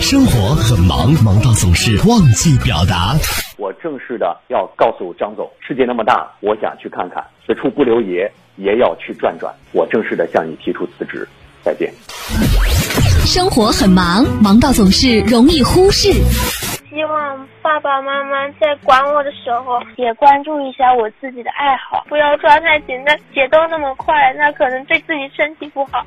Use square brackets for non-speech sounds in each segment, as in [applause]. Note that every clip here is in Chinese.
生活很忙，忙到总是忘记表达。我正式的要告诉张总，世界那么大，我想去看看，此处不留爷，爷要去转转。我正式的向你提出辞职，再见。生活很忙，忙到总是容易忽视。希望爸爸妈妈在管我的时候，也关注一下我自己的爱好，不要抓太紧，那节奏那么快，那可能对自己身体不好。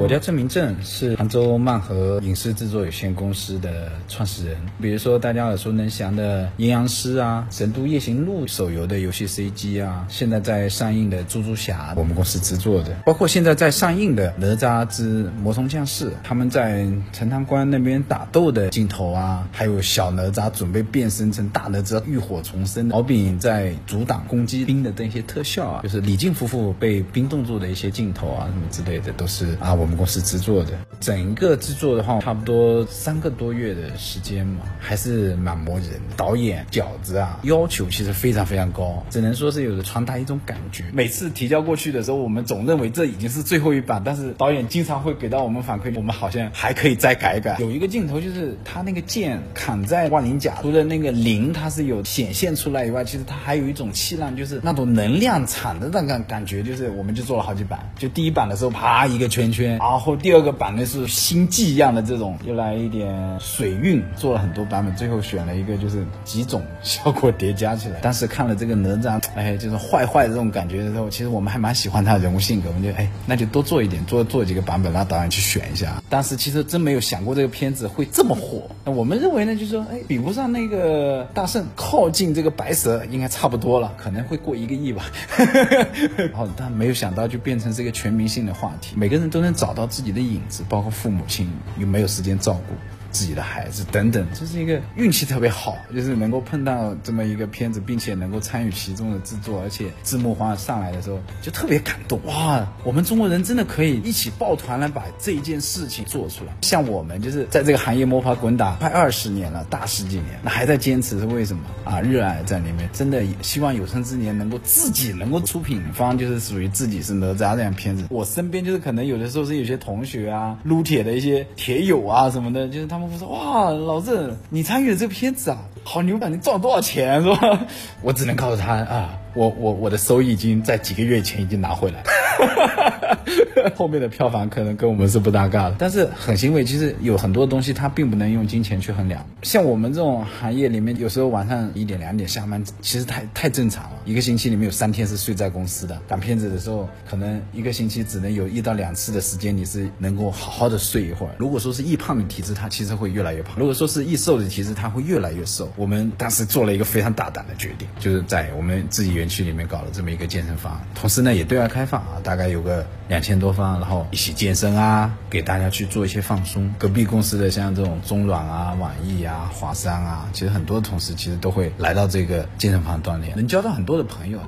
我叫郑明正，是杭州漫和影视制作有限公司的创始人。比如说大家耳熟能详的《阴阳师》啊，《神都夜行录》手游的游戏 CG 啊，现在在上映的《猪猪侠》，我们公司制作的，包括现在在上映的《哪吒之魔童降世》，他们在陈塘关那边打斗的镜头啊，还有小哪吒准备变身成大哪吒浴火重生，敖丙在阻挡攻击兵的那些特效啊，就是李靖夫妇被冰冻住的一些镜头啊，什么之类的，都是啊我。们公司制作的，整个制作的话，差不多三个多月的时间嘛，还是蛮磨人。导演饺子啊，要求其实非常非常高，只能说是有的传达一种感觉。每次提交过去的时候，我们总认为这已经是最后一版，但是导演经常会给到我们反馈，我们好像还可以再改一改。有一个镜头就是他那个剑砍在万灵甲，除了那个灵它是有显现出来以外，其实它还有一种气浪，就是那种能量场的那个感觉，就是我们就做了好几版，就第一版的时候啪一个圈圈。然后第二个版呢是星际一样的这种，又来一点水韵，做了很多版本，最后选了一个就是几种效果叠加起来。[laughs] 当时看了这个哪吒，哎，就是坏坏的这种感觉的时候，其实我们还蛮喜欢他的人物性格，我们就哎，那就多做一点，多做几个版本，让导演去选一下。当时其实真没有想过这个片子会这么火。那我们认为呢，就是说，哎，比不上那个大圣，靠近这个白蛇应该差不多了，可能会过一个亿吧。[laughs] 然后但没有想到就变成这个全民性的话题，每个人都能找找到自己。的影子，包括父母亲有没有时间照顾。自己的孩子等等，这是一个运气特别好，就是能够碰到这么一个片子，并且能够参与其中的制作，而且字幕化上来的时候就特别感动哇！我们中国人真的可以一起抱团来把这一件事情做出来。像我们就是在这个行业摸爬滚打快二十年了，大十几年，那还在坚持是为什么啊？热爱在里面，真的希望有生之年能够自己能够出品方，就是属于自己是哪吒这样片子。我身边就是可能有的时候是有些同学啊，撸铁的一些铁友啊什么的，就是他们。我说哇，老郑，你参与了这个片子啊，好牛感！你赚了多少钱是吧？[laughs] 我只能告诉他啊，我我我的收益已经在几个月前已经拿回来。[laughs] [laughs] 后面的票房可能跟我们是不搭嘎的，但是很欣慰，其实有很多东西它并不能用金钱去衡量。像我们这种行业里面，有时候晚上一点两点下班，其实太太正常了。一个星期里面有三天是睡在公司的，赶片子的时候，可能一个星期只能有一到两次的时间，你是能够好好的睡一会儿。如果说是易胖的体质，它其实会越来越胖；如果说是易瘦的体质，它会越来越瘦。我们当时做了一个非常大胆的决定，就是在我们自己园区里面搞了这么一个健身房，同时呢也对外开放啊，大概有个。两千多方，然后一起健身啊，给大家去做一些放松。隔壁公司的像这种中软啊、网易啊、华山啊，其实很多同事其实都会来到这个健身房锻炼，能交到很多的朋友。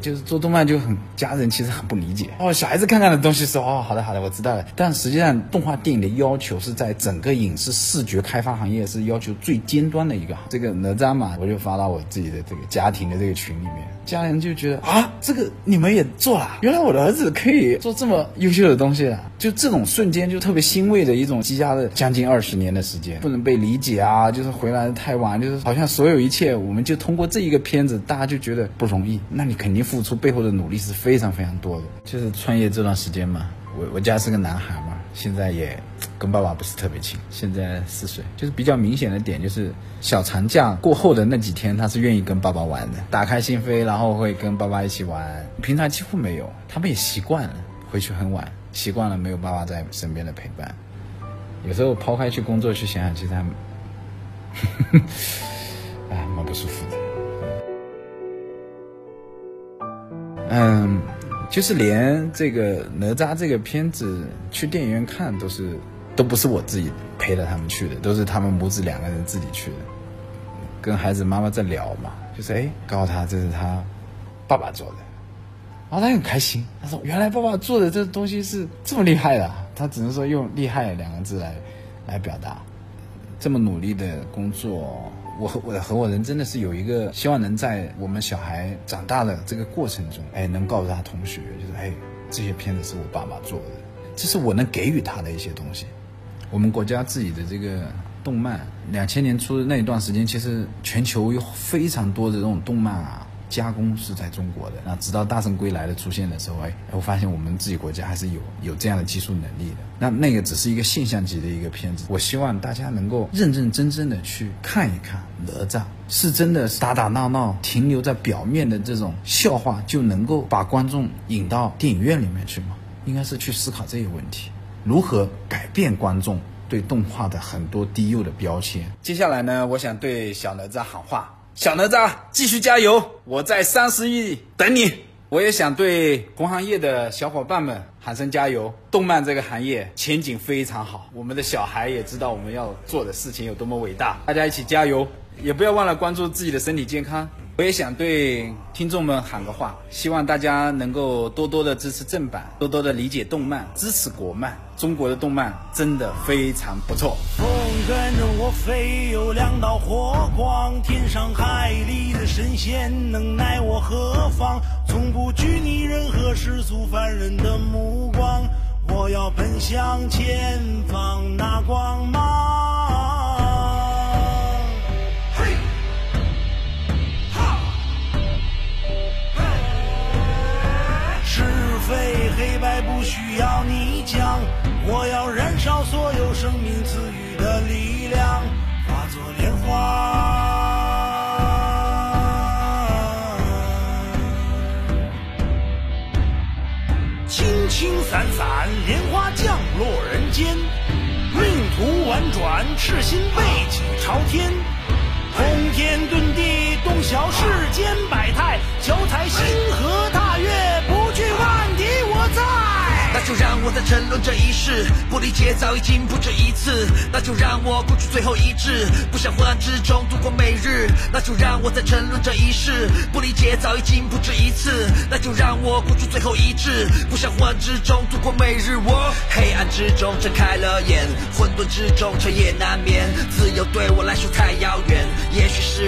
就是做动漫就很家人其实很不理解哦，小孩子看看的东西说哦，好的好的，我知道了。但实际上动画电影的要求是在整个影视视觉开发行业是要求最尖端的一个。这个哪吒嘛，我就发到我自己的这个家庭的这个群里面，家人就觉得啊，这个你们也做了，原来我的儿子可以做这么优秀的东西了。就这种瞬间就特别欣慰的一种积压了将近二十年的时间，不能被理解啊，就是回来的太晚，就是好像所有一切我们就通过这一个片子，大家就觉得不容易。那你肯定。付出背后的努力是非常非常多的。就是创业这段时间嘛，我我家是个男孩嘛，现在也跟爸爸不是特别亲。现在四岁，就是比较明显的点就是小长假过后的那几天，他是愿意跟爸爸玩的，打开心扉，然后会跟爸爸一起玩。平常几乎没有，他们也习惯了回去很晚，习惯了没有爸爸在身边的陪伴。有时候抛开去工作去想想，其实他们，[laughs] 哎，蛮不舒服的。嗯，就是连这个哪吒这个片子去电影院看都是，都不是我自己陪着他们去的，都是他们母子两个人自己去的，跟孩子妈妈在聊嘛，就是哎，告诉他这是他爸爸做的，然后他很开心，他说：“原来爸爸做的这东西是这么厉害的。”他只能说用“厉害”两个字来来表达。这么努力的工作，我和我的合伙人真的是有一个希望，能在我们小孩长大的这个过程中，哎，能告诉他同学，就是哎，这些片子是我爸爸做的，这是我能给予他的一些东西。我们国家自己的这个动漫，两千年初的那一段时间，其实全球有非常多的这种动漫啊。加工是在中国的，那直到《大圣归来》的出现的时候，哎，我发现我们自己国家还是有有这样的技术能力的。那那个只是一个现象级的一个片子，我希望大家能够认认真真的去看一看。哪吒是真的打打闹闹、停留在表面的这种笑话，就能够把观众引到电影院里面去吗？应该是去思考这个问题，如何改变观众对动画的很多低幼的标签。接下来呢，我想对小哪吒喊话。小哪吒，继续加油！我在三十亿等你。我也想对同行业的小伙伴们喊声加油。动漫这个行业前景非常好，我们的小孩也知道我们要做的事情有多么伟大。大家一起加油，也不要忘了关注自己的身体健康。我也想对听众们喊个话，希望大家能够多多的支持正版，多多的理解动漫，支持国漫。中国的动漫真的非常不错。风跟着我飞，有两道火光，天上海里的神仙能奈我何方？从不拘泥任何世俗凡人的目光，我要奔向前方那光芒。燃烧所有生命赐予的力量，化作莲花。轻轻散散，莲花降落人间，命途婉转，赤心背脊朝天，通天遁地，洞晓世间百态，脚踩星河就让我在沉沦这一世，不理解早已经不止一次。那就让我孤注最后一掷，不想昏暗之中度过每日。那就让我在沉沦这一世，不理解早已经不止一次。那就让我孤注最后一掷，不想昏暗之中度过每日。我黑暗之中睁开了眼，混沌之中彻夜难眠。自由对我来说太，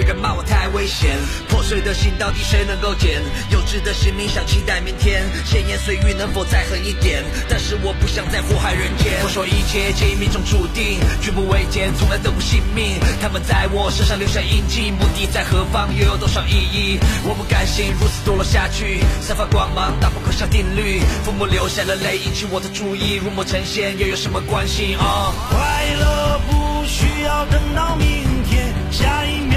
人骂我太危险。破碎的心到底谁能够捡？幼稚的心灵想期待明天，闲言碎语能否再狠一点？但是我不想再祸害人间。我说一切皆命中注定，举步维艰，从来都不信命。他们在我身上留下印记，目的在何方，又有多少意义？我不甘心如此堕落下去，散发光芒，打破可笑定律。父母流下了泪，引起我的注意，入魔成仙又有什么关系？啊，快乐不需要等到明天，下一。